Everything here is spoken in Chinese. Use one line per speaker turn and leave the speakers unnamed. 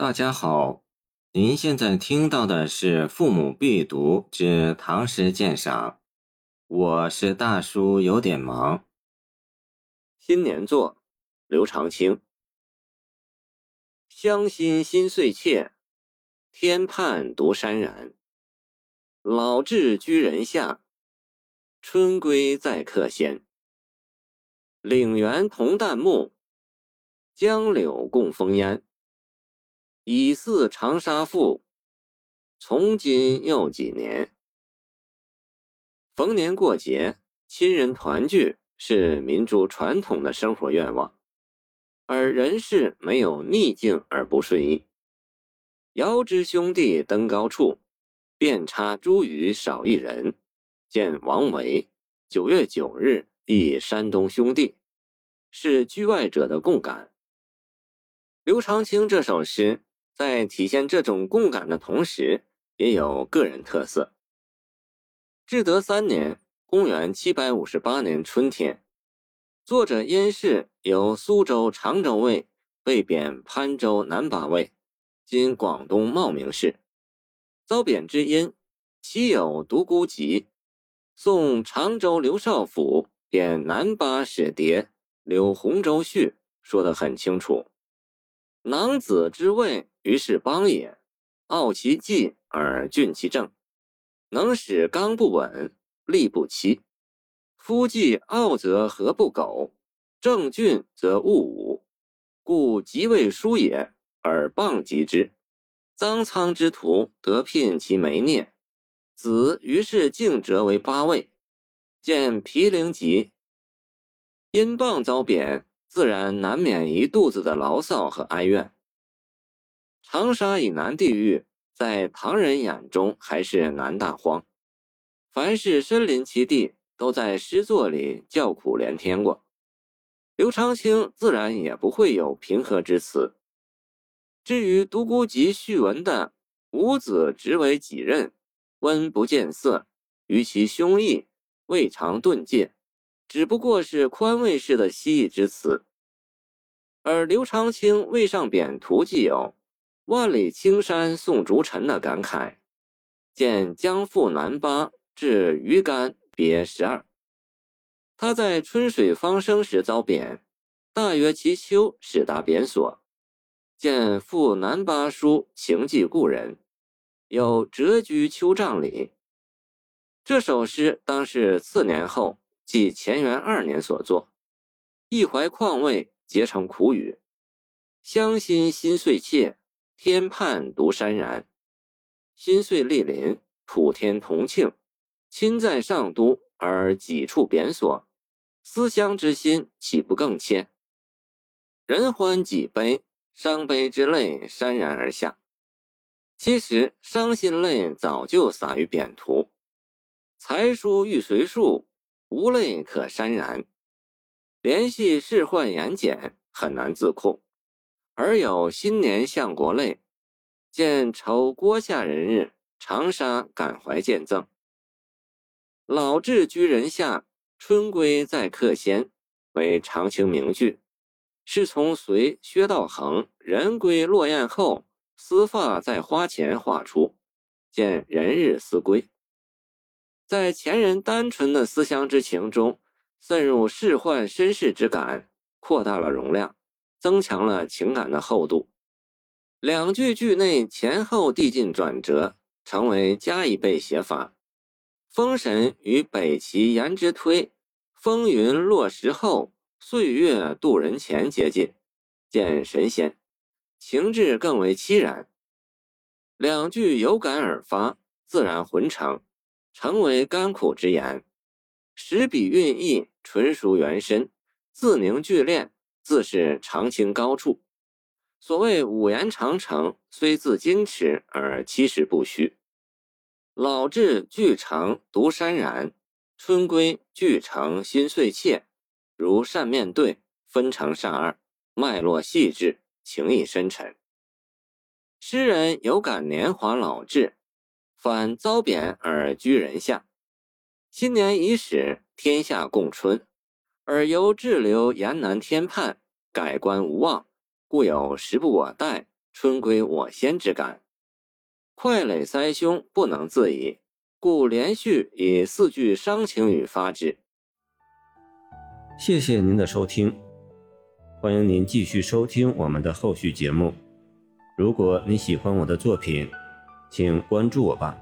大家好，您现在听到的是《父母必读之唐诗鉴赏》，我是大叔，有点忙。
新年作，刘长卿。乡心心碎切，天畔独潸然。老至居人下，春归在客先。岭猿同旦暮，江柳共风烟。已似长沙妇，从今又几年？逢年过节，亲人团聚是民族传统的生活愿望，而人世没有逆境而不顺意。遥知兄弟登高处，遍插茱萸少一人。见王维九月九日忆山东兄弟，是居外者的共感。刘长卿这首诗。在体现这种共感的同时，也有个人特色。至德三年（公元758年）春天，作者殷氏由苏州长州卫被贬潘州南巴卫（今广东茂名市）。遭贬之因，其有独孤集，送常州刘少府贬南巴使牒刘洪州序说得很清楚。囊子之位于是邦也，傲其计而峻其政，能使刚不稳，力不齐。夫既傲则何不苟，正峻则勿武，故即位殊也，而谤及之。臧苍之徒得聘其媒孽，子于是敬折为八位。见毗陵集，因谤遭贬。自然难免一肚子的牢骚和哀怨。长沙以南地域，在唐人眼中还是南大荒，凡是身临其地，都在诗作里叫苦连天过。刘长卿自然也不会有平和之词。至于独孤及序文的“五子直为己任，温不见色，于其兄义，未尝顿戒”。只不过是宽慰式的希冀之词，而刘长卿未上贬图既有“万里青山送逐尘”的感慨。见江赴南巴至鱼干别十二。他在春水方生时遭贬，大约其秋始达贬所。见赴南巴书情寄故人，有谪居秋帐里。这首诗当是次年后。即乾元二年所作，一怀况味，结成苦语。乡心心碎切，天畔独潸然。心碎莅临，普天同庆。亲在上都，而己处贬所，思乡之心岂不更切？人欢己悲，伤悲之泪潸然而下。其实伤心泪早就洒于扁途。才疏欲随树。无泪可潸然，联系仕宦言简，很难自控。而有新年相国泪，见丑郭下人日，长沙感怀见赠。老至居人下，春归在客先，为长情名句，是从隋薛道衡《人归落雁后，丝发在花前》画出，见人日思归。在前人单纯的思乡之情中，渗入仕宦身世之感，扩大了容量，增强了情感的厚度。两句句内前后递进转折，成为加一倍写法。封神与北齐颜之推，风云落石后，岁月渡人前接近，见神仙，情致更为凄然。两句有感而发，自然浑成。成为甘苦之言，实笔韵意纯属原身，字凝句练，自是长情高处。所谓五言长城，虽自矜持而其实不虚。老至俱成独潸然，春归俱成心碎切，如扇面对，分成善二，脉络细致，情意深沉。诗人有感年华老至。反遭贬而居人下，新年已始，天下共春，而由滞留沿南天畔，改观无望，故有时不我待，春归我先之感。快垒塞胸，不能自已，故连续以四句伤情语发之。
谢谢您的收听，欢迎您继续收听我们的后续节目。如果你喜欢我的作品，请关注我吧。